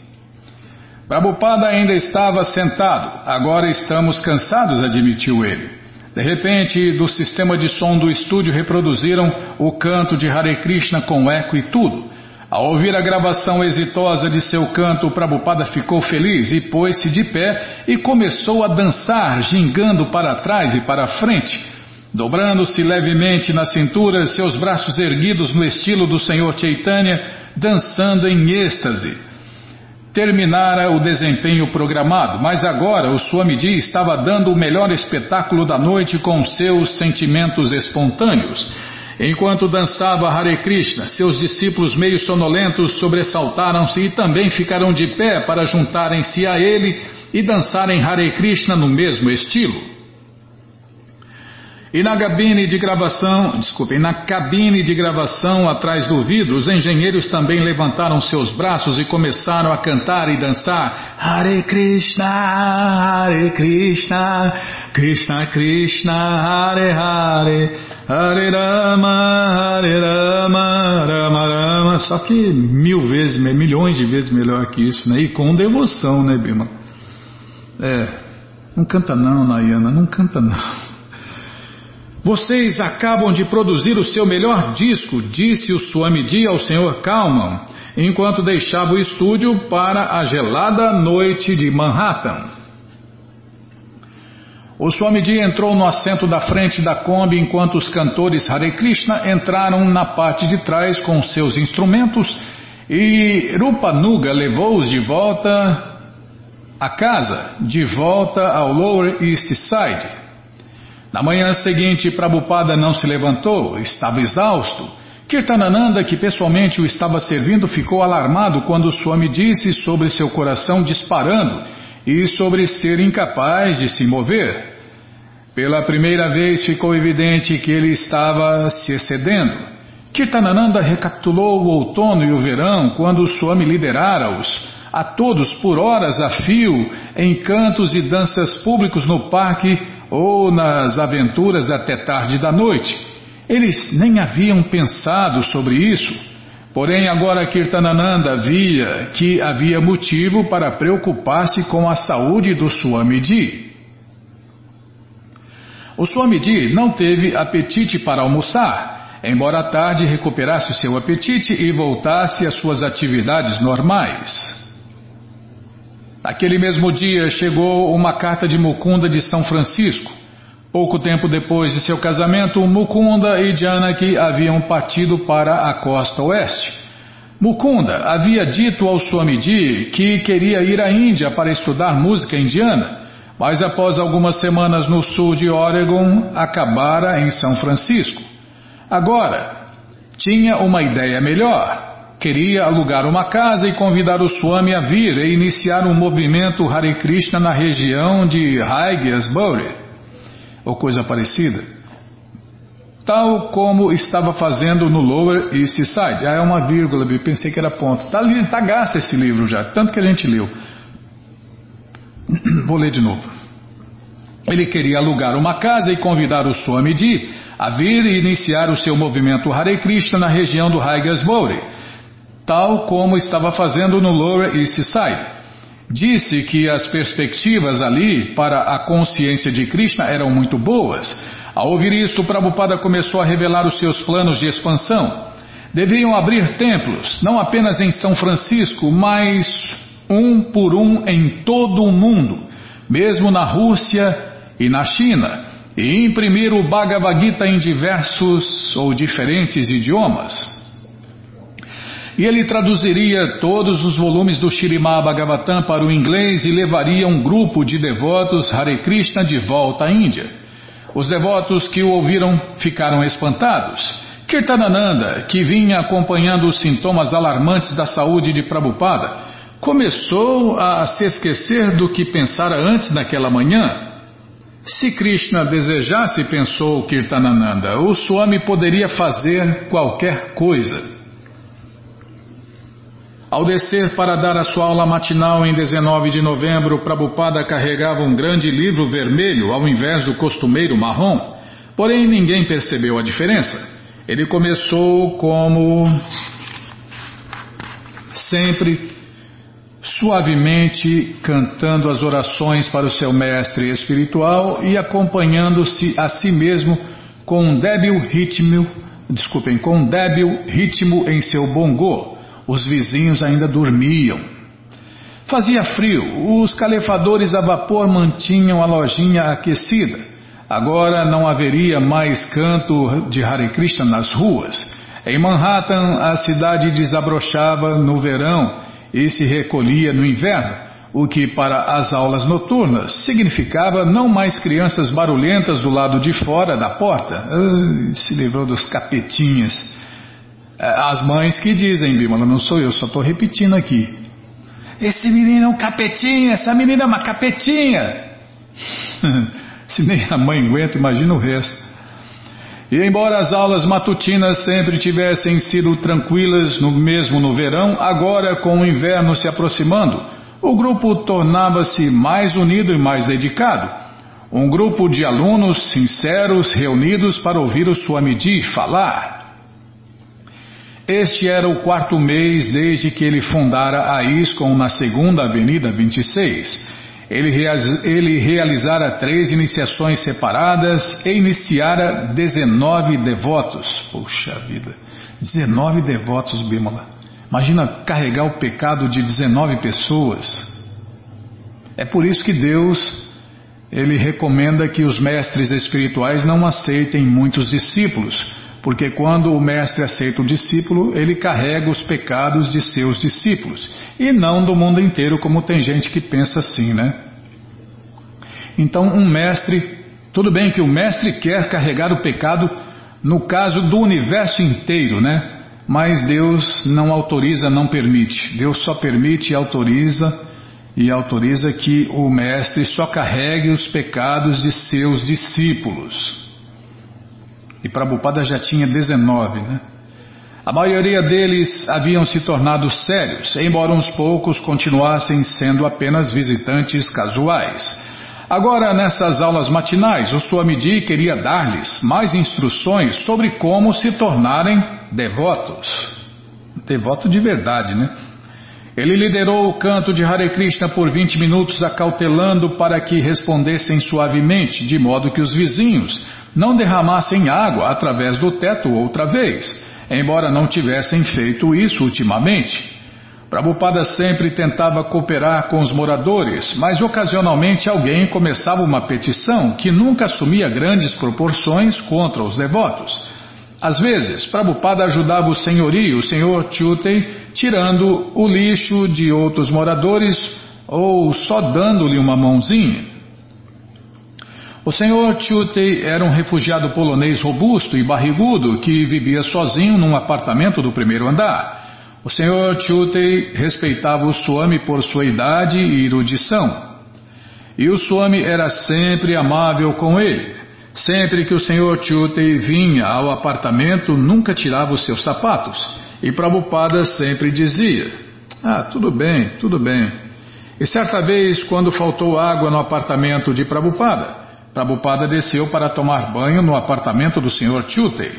Prabhupada ainda estava sentado. Agora estamos cansados, admitiu ele. De repente, do sistema de som do estúdio reproduziram o canto de Hare Krishna com eco e tudo. Ao ouvir a gravação exitosa de seu canto, Prabhupada ficou feliz e pôs-se de pé e começou a dançar, gingando para trás e para frente, dobrando-se levemente na cintura, seus braços erguidos no estilo do Senhor Chaitanya, dançando em êxtase. Terminara o desempenho programado, mas agora o Swamiji estava dando o melhor espetáculo da noite com seus sentimentos espontâneos. Enquanto dançava Hare Krishna, seus discípulos meio sonolentos sobressaltaram-se e também ficaram de pé para juntarem-se a ele e dançarem Hare Krishna no mesmo estilo. E na cabine de gravação, desculpem, na cabine de gravação atrás do vidro, os engenheiros também levantaram seus braços e começaram a cantar e dançar Hare Krishna, Hare Krishna, Krishna Krishna, Hare Hare, Hare Rama, Hare Rama, Rama Rama. Só que mil vezes, milhões de vezes melhor que isso, né? E com devoção, né, Bima? É, não canta não, Nayana, não canta não. Vocês acabam de produzir o seu melhor disco, disse o Swamiji ao Sr. Kalman, enquanto deixava o estúdio para a gelada noite de Manhattan. O Swamiji entrou no assento da frente da Kombi enquanto os cantores Hare Krishna entraram na parte de trás com seus instrumentos e Rupanuga levou-os de volta à casa, de volta ao Lower East Side. Na manhã seguinte, Prabhupada não se levantou, estava exausto. Kirtanananda, que pessoalmente o estava servindo, ficou alarmado quando Swami disse sobre seu coração disparando e sobre ser incapaz de se mover. Pela primeira vez ficou evidente que ele estava se excedendo. Kirtanananda recapitulou o outono e o verão quando Swami liderara-os a todos por horas a fio em cantos e danças públicos no parque ou nas aventuras até tarde da noite. Eles nem haviam pensado sobre isso. Porém, agora Kirtanananda via que havia motivo para preocupar-se com a saúde do Swamiji. O Swamiji não teve apetite para almoçar, embora à tarde recuperasse o seu apetite e voltasse às suas atividades normais. Naquele mesmo dia chegou uma carta de Mukunda de São Francisco. Pouco tempo depois de seu casamento, Mukunda e Janaki haviam partido para a costa oeste. Mukunda havia dito ao Swamiji que queria ir à Índia para estudar música indiana, mas após algumas semanas no sul de Oregon, acabara em São Francisco. Agora, tinha uma ideia melhor. Queria alugar uma casa e convidar o Swami a vir e iniciar um movimento Hare Krishna na região de Haigesbury, ou coisa parecida, tal como estava fazendo no Lower East Side. Ah, é uma vírgula, pensei que era ponto. Está tá gasto esse livro já, tanto que a gente leu. Vou ler de novo. Ele queria alugar uma casa e convidar o Swamiji a vir e iniciar o seu movimento Hare Krishna na região do Haigesbury tal como estava fazendo no Lower East Side. Disse que as perspectivas ali para a consciência de Krishna eram muito boas. Ao ouvir isto, Prabhupada começou a revelar os seus planos de expansão. Deviam abrir templos, não apenas em São Francisco, mas um por um em todo o mundo, mesmo na Rússia e na China, e imprimir o Bhagavad Gita em diversos ou diferentes idiomas e ele traduziria todos os volumes do Shirimá Bhagavatam para o inglês e levaria um grupo de devotos Hare Krishna de volta à Índia. Os devotos que o ouviram ficaram espantados. Kirtanananda, que vinha acompanhando os sintomas alarmantes da saúde de Prabhupada, começou a se esquecer do que pensara antes naquela manhã. Se Krishna desejasse, pensou Kirtanananda, o Swami poderia fazer qualquer coisa. Ao descer para dar a sua aula matinal em 19 de novembro, Prabhupada carregava um grande livro vermelho ao invés do costumeiro marrom. Porém, ninguém percebeu a diferença. Ele começou como sempre, suavemente cantando as orações para o seu mestre espiritual e acompanhando-se a si mesmo com um débil ritmo, desculpem, com um débil ritmo em seu bongô os vizinhos ainda dormiam. Fazia frio, os calefadores a vapor mantinham a lojinha aquecida. Agora não haveria mais canto de Hare Krishna nas ruas. Em Manhattan, a cidade desabrochava no verão e se recolhia no inverno, o que para as aulas noturnas significava não mais crianças barulhentas do lado de fora da porta. Se livrou dos capetinhas. É, as mães que dizem, Bímola, não sou eu, só estou repetindo aqui. Esse menino é um capetinha, essa menina é uma capetinha. se nem a mãe aguenta, imagina o resto. E embora as aulas matutinas sempre tivessem sido tranquilas, no mesmo no verão, agora com o inverno se aproximando, o grupo tornava-se mais unido e mais dedicado. Um grupo de alunos sinceros reunidos para ouvir o Swamiji falar. Este era o quarto mês desde que ele fundara a ISKCON na segunda Avenida 26 ele, ele realizara três iniciações separadas e iniciara 19 devotos. Puxa vida, 19 devotos, Bímola. Imagina carregar o pecado de 19 pessoas. É por isso que Deus ele recomenda que os mestres espirituais não aceitem muitos discípulos, porque quando o mestre aceita o discípulo, ele carrega os pecados de seus discípulos, e não do mundo inteiro, como tem gente que pensa assim, né? Então, um mestre, tudo bem que o mestre quer carregar o pecado no caso do universo inteiro, né? Mas Deus não autoriza, não permite. Deus só permite e autoriza e autoriza que o mestre só carregue os pecados de seus discípulos. E Prabhupada já tinha 19, né? A maioria deles haviam se tornado sérios, embora uns poucos continuassem sendo apenas visitantes casuais. Agora, nessas aulas matinais, o Swamiji queria dar-lhes mais instruções sobre como se tornarem devotos. Devoto de verdade, né? Ele liderou o canto de Hare Krishna por 20 minutos, acautelando para que respondessem suavemente, de modo que os vizinhos não derramassem água através do teto outra vez, embora não tivessem feito isso ultimamente. Prabhupada sempre tentava cooperar com os moradores, mas ocasionalmente alguém começava uma petição que nunca assumia grandes proporções contra os devotos. Às vezes, Prabhupada ajudava o senhorio, o senhor Chutei, tirando o lixo de outros moradores ou só dando-lhe uma mãozinha. O senhor Chutei era um refugiado polonês robusto e barrigudo que vivia sozinho num apartamento do primeiro andar. O senhor Chutei respeitava o Swami por sua idade e erudição. E o Swami era sempre amável com ele. Sempre que o senhor Chutei vinha ao apartamento, nunca tirava os seus sapatos. E Prabhupada sempre dizia: Ah, tudo bem, tudo bem. E certa vez, quando faltou água no apartamento de Prabhupada, Prabhupada desceu para tomar banho no apartamento do senhor Chutei.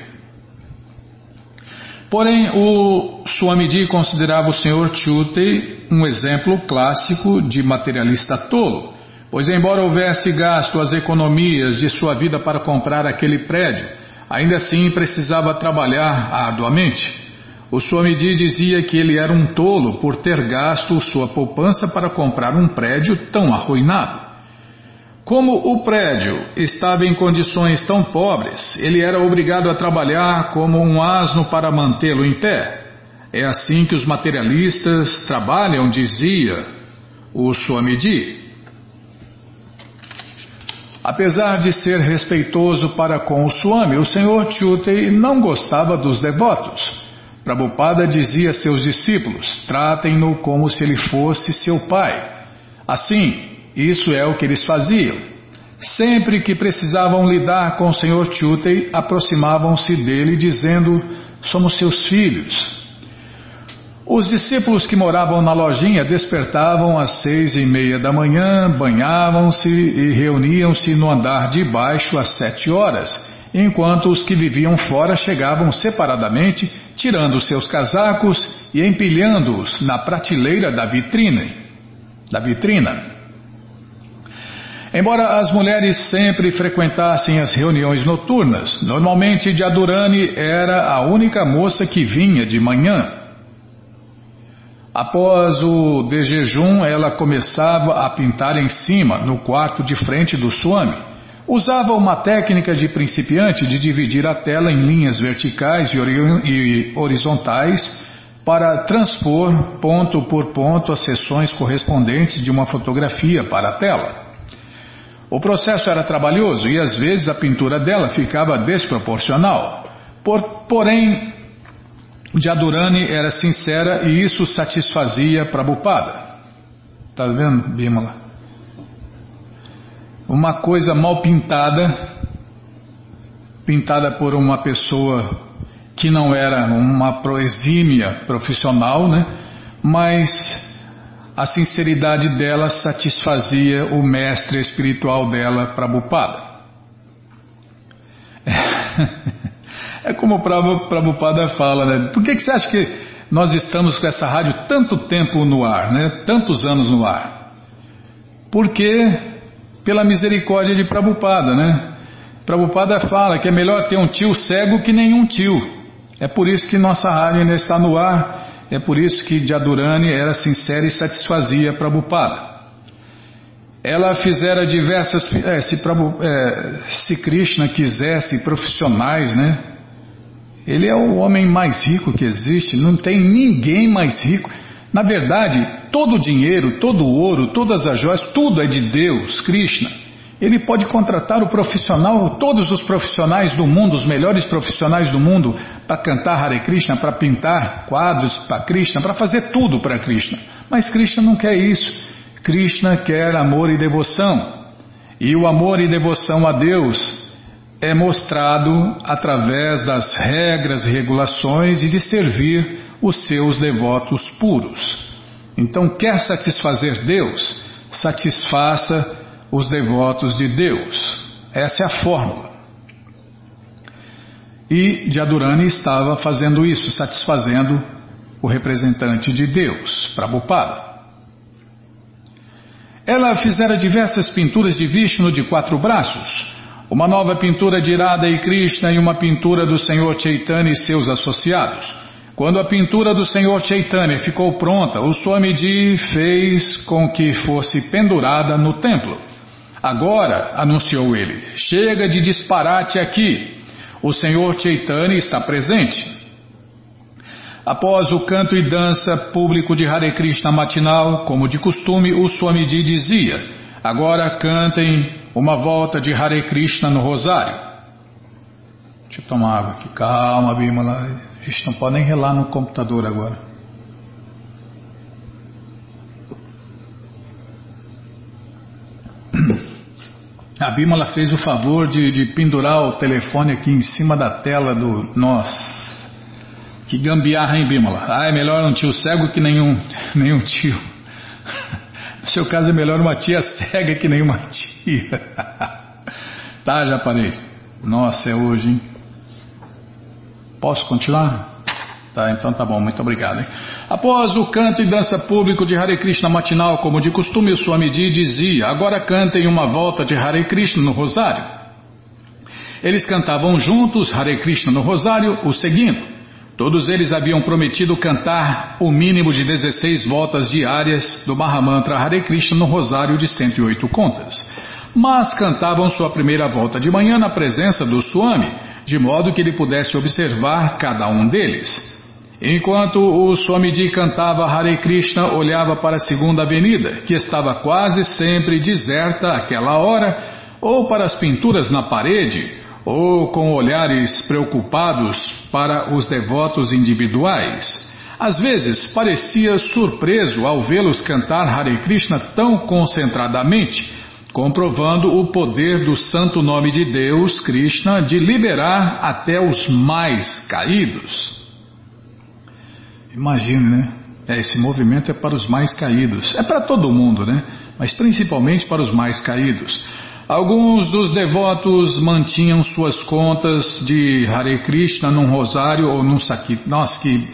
Porém, o Swamiji considerava o senhor Chutei um exemplo clássico de materialista tolo Pois, embora houvesse gasto as economias de sua vida para comprar aquele prédio, ainda assim precisava trabalhar arduamente. O Swamiji dizia que ele era um tolo por ter gasto sua poupança para comprar um prédio tão arruinado. Como o prédio estava em condições tão pobres, ele era obrigado a trabalhar como um asno para mantê-lo em pé. É assim que os materialistas trabalham, dizia o Swamiji. Apesar de ser respeitoso para com o Swami, o Senhor Chutei não gostava dos devotos. Prabhupada dizia a seus discípulos: tratem-no como se ele fosse seu pai. Assim, isso é o que eles faziam. Sempre que precisavam lidar com o Senhor Chutei, aproximavam-se dele dizendo: Somos seus filhos. Os discípulos que moravam na lojinha despertavam às seis e meia da manhã, banhavam-se e reuniam-se no andar de baixo às sete horas, enquanto os que viviam fora chegavam separadamente, tirando seus casacos e empilhando-os na prateleira da vitrine. Da vitrina. Embora as mulheres sempre frequentassem as reuniões noturnas, normalmente Jadurani era a única moça que vinha de manhã. Após o de jejum, ela começava a pintar em cima, no quarto de frente do Swami. Usava uma técnica de principiante de dividir a tela em linhas verticais e horizontais, para transpor ponto por ponto as seções correspondentes de uma fotografia para a tela. O processo era trabalhoso e às vezes a pintura dela ficava desproporcional. Por, porém, Jadurani era sincera e isso satisfazia Prabhupada. Está vendo, Bimala? Uma coisa mal pintada, pintada por uma pessoa que não era uma proexímia profissional, né? Mas a sinceridade dela satisfazia o mestre espiritual dela, Prabhupada. É como o Prabhupada fala, né? Por que, que você acha que nós estamos com essa rádio tanto tempo no ar, né? Tantos anos no ar? Porque pela misericórdia de Prabhupada, né? Prabhupada fala que é melhor ter um tio cego que nenhum tio. É por isso que nossa rádio ainda está no ar, é por isso que Jadurani era sincera e satisfazia Prabhupada. Ela fizera diversas. É, se, Prabhu, é, se Krishna quisesse profissionais, né? Ele é o homem mais rico que existe, não tem ninguém mais rico. Na verdade, todo o dinheiro, todo o ouro, todas as joias, tudo é de Deus, Krishna. Ele pode contratar o profissional, todos os profissionais do mundo, os melhores profissionais do mundo, para cantar Hare Krishna, para pintar quadros para Krishna, para fazer tudo para Krishna. Mas Krishna não quer isso. Krishna quer amor e devoção. E o amor e devoção a Deus é mostrado através das regras e regulações e de servir os seus devotos puros. Então, quer satisfazer Deus? Satisfaça os devotos de Deus. Essa é a fórmula. E Jadurani estava fazendo isso, satisfazendo o representante de Deus, Prabhupada. Ela fizera diversas pinturas de Vishnu de quatro braços, uma nova pintura de Irada e Krishna e uma pintura do Senhor Chaitanya e seus associados. Quando a pintura do Senhor Chaitanya ficou pronta, o Swamiji fez com que fosse pendurada no templo. Agora, anunciou ele, chega de disparate aqui. O Senhor Chaitanya está presente. Após o canto e dança público de Hare Krishna matinal, como de costume, o Swamiji dizia: Agora cantem uma volta de Hare Krishna no rosário. Deixa eu tomar água aqui. Calma, Bimala. A gente não pode nem relar no computador agora. A Bimala fez o favor de, de pendurar o telefone aqui em cima da tela do. Nossa! Que gambiarra, hein, Bimala? Ah, é melhor um tio cego que nenhum, nenhum tio. No seu caso é melhor uma tia cega que nem uma tia. tá, já parei. Nossa, é hoje, hein? Posso continuar? Tá, então tá bom, muito obrigado. Hein? Após o canto e dança público de Hare Krishna matinal, como de costume, o Swamiji dizia: Agora cantem uma volta de Hare Krishna no rosário. Eles cantavam juntos Hare Krishna no rosário, o seguindo. Todos eles haviam prometido cantar o mínimo de 16 voltas diárias do Mahamantra Hare Krishna no rosário de 108 contas. Mas cantavam sua primeira volta de manhã na presença do Swami, de modo que ele pudesse observar cada um deles. Enquanto o Swamiji cantava Hare Krishna, olhava para a segunda avenida, que estava quase sempre deserta àquela hora, ou para as pinturas na parede, ou com olhares preocupados para os devotos individuais. Às vezes parecia surpreso ao vê-los cantar Hare Krishna tão concentradamente, comprovando o poder do santo nome de Deus, Krishna, de liberar até os mais caídos. Imagine, né? É, esse movimento é para os mais caídos. É para todo mundo, né? Mas principalmente para os mais caídos. Alguns dos devotos mantinham suas contas de Hare Krishna num rosário ou num saquinho. Nossa, que.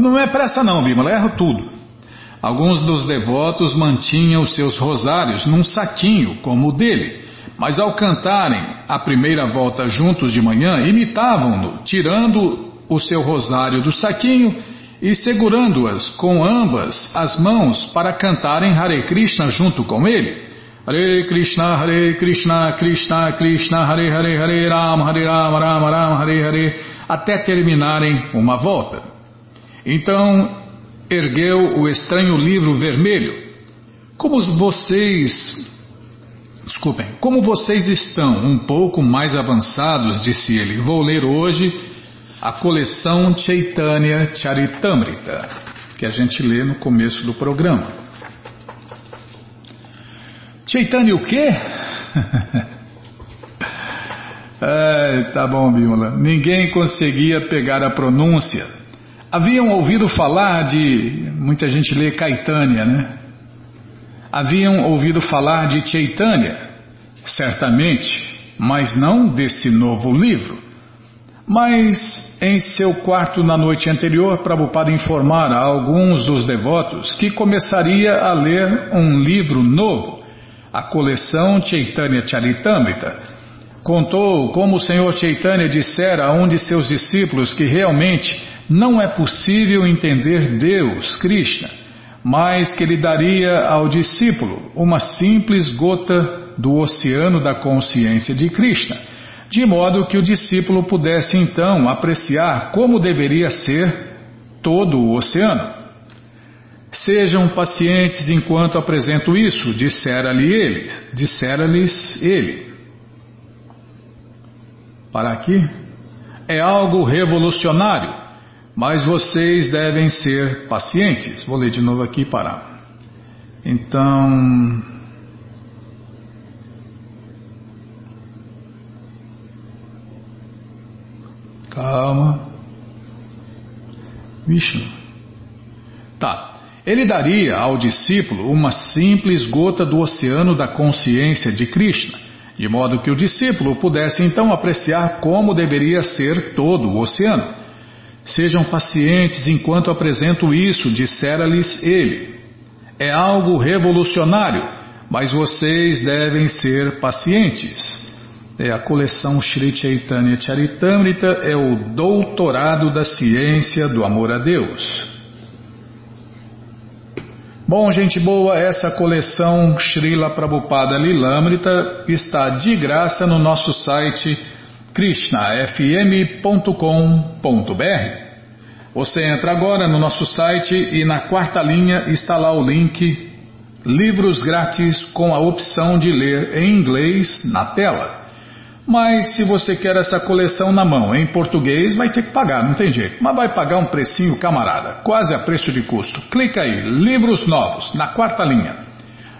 Não é pressa não, Bimala, erro tudo. Alguns dos devotos mantinham seus rosários num saquinho, como o dele. Mas ao cantarem a primeira volta juntos de manhã, imitavam-no, tirando o seu rosário do saquinho e segurando-as com ambas as mãos para cantarem Hare Krishna junto com ele. Hare Krishna, Hare Krishna, Krishna Krishna, Hare Hare, Hare Ram, Hare Ram, Ram Ram, Hare Hare, até terminarem uma volta. Então ergueu o estranho livro vermelho. Como vocês. Desculpem, como vocês estão um pouco mais avançados, disse ele, vou ler hoje a coleção Chaitanya Charitamrita, que a gente lê no começo do programa. Chaitanya o quê? Ai, tá bom, Bímola. Ninguém conseguia pegar a pronúncia. Haviam ouvido falar de. Muita gente lê Caetânia, né? Haviam ouvido falar de Chaitanya, certamente, mas não desse novo livro. Mas em seu quarto na noite anterior, Prabhupada informara a alguns dos devotos que começaria a ler um livro novo, a coleção Chaitanya Charitamrita. Contou como o Senhor Chaitanya dissera a um de seus discípulos que realmente não é possível entender Deus, Krishna, mas que ele daria ao discípulo uma simples gota do oceano da consciência de Krishna, de modo que o discípulo pudesse então apreciar como deveria ser todo o oceano. Sejam pacientes enquanto apresento isso, dissera-lhe ele, dissera-lhes ele para aqui é algo revolucionário, mas vocês devem ser pacientes. Vou ler de novo aqui para. Então. Calma. Vishnu. Tá. Ele daria ao discípulo uma simples gota do oceano da consciência de Krishna de modo que o discípulo pudesse então apreciar como deveria ser todo o oceano. Sejam pacientes enquanto apresento isso, dissera-lhes ele. É algo revolucionário, mas vocês devem ser pacientes. É a coleção Sri Chaitanya Charitamrita, é o doutorado da ciência do amor a Deus. Bom, gente boa, essa coleção Srila Prabhupada Lilamrita está de graça no nosso site krishnafm.com.br. Você entra agora no nosso site e na quarta linha está lá o link Livros grátis com a opção de ler em inglês na tela. Mas se você quer essa coleção na mão em português, vai ter que pagar, não tem jeito. Mas vai pagar um precinho, camarada, quase a preço de custo. Clica aí, livros novos, na quarta linha.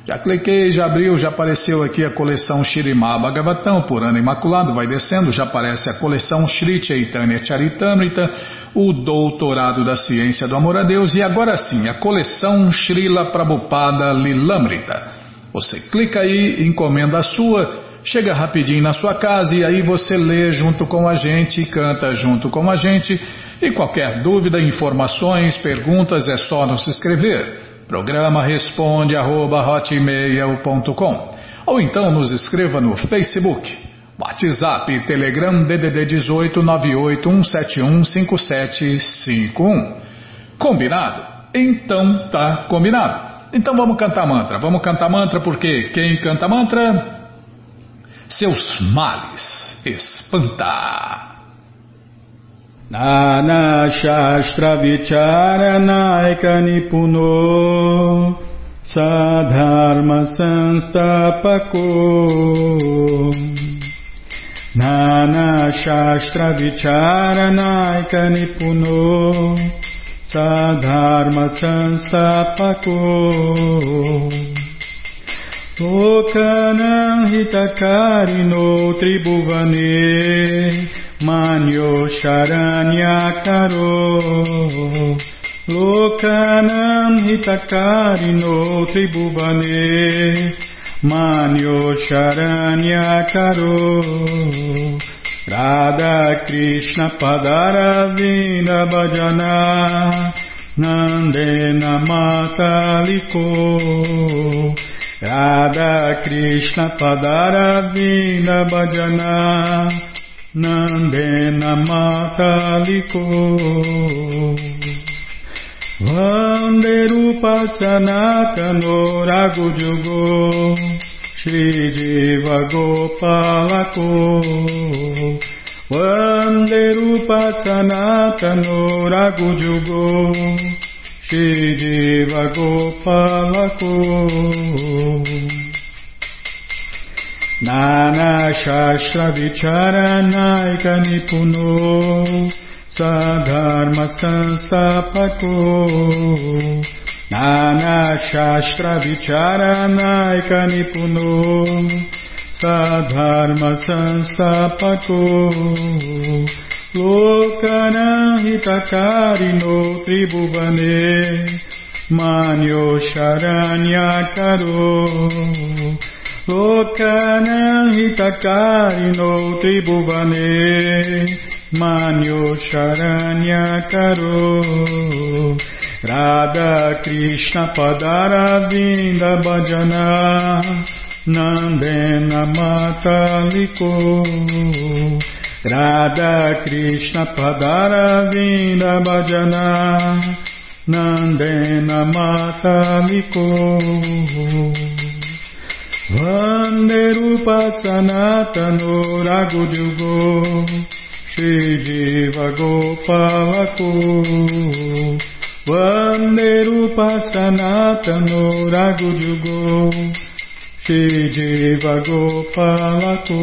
Já cliquei, já abriu, já apareceu aqui a coleção Shirimá Bhagavatam, por ano imaculado, vai descendo, já aparece a coleção Shri Chaitanya Charitamrita, o doutorado da ciência do amor a Deus, e agora sim, a coleção Srila Prabhupada Lilamrita. Você clica aí, encomenda a sua chega rapidinho na sua casa e aí você lê junto com a gente, canta junto com a gente. E qualquer dúvida, informações, perguntas é só nos escrever. Programa responde arroba, ou então nos escreva no Facebook, WhatsApp, Telegram DDD 18 981715751. Combinado? Então tá combinado. Então vamos cantar mantra. Vamos cantar mantra porque quem canta mantra seus males espanta. Nana Shastra Vicharanaika Nipuno Sadharma Sanstapako Nana Shastra Vicharanaika Nipuno Sadharma Sanstapako Lokanam hitakarino tribhuvane manyo sharanyakaro Lokanam hitakarino tribhuvane manyo sharanyakaro Radha Krishna Padaravinda Bhajana Nandena Mataliko Radha Krishna Padaravina Bhajana Nandena Mataliko. Vanderupa Sanatano Ragujugo Shri Jiva Gopalako. Vande Rupa Sanatano Ragujugo Shri Gopalako Nana Shastra Vicharanaika Nipuno. Sadharma Sansapako Nana Shastra Vicharanaika Nipuno. Sadharma Sansapako Lokanahitakarino Tribhuvane Manyo Sharanyakaro Lokanahitakarino Tribhuvane Manyo Sharanyakaro Radha Krishna Padaravinda Bhajana Nandena Mataliko Radha Krishna Padara Vinda Bhajana Nandena Mataliko Vanderupa Sanatano Ragujugo Shri Jiva Gopalako Vanderupa Sanatano Ragujugo Shri Jiva Gopalako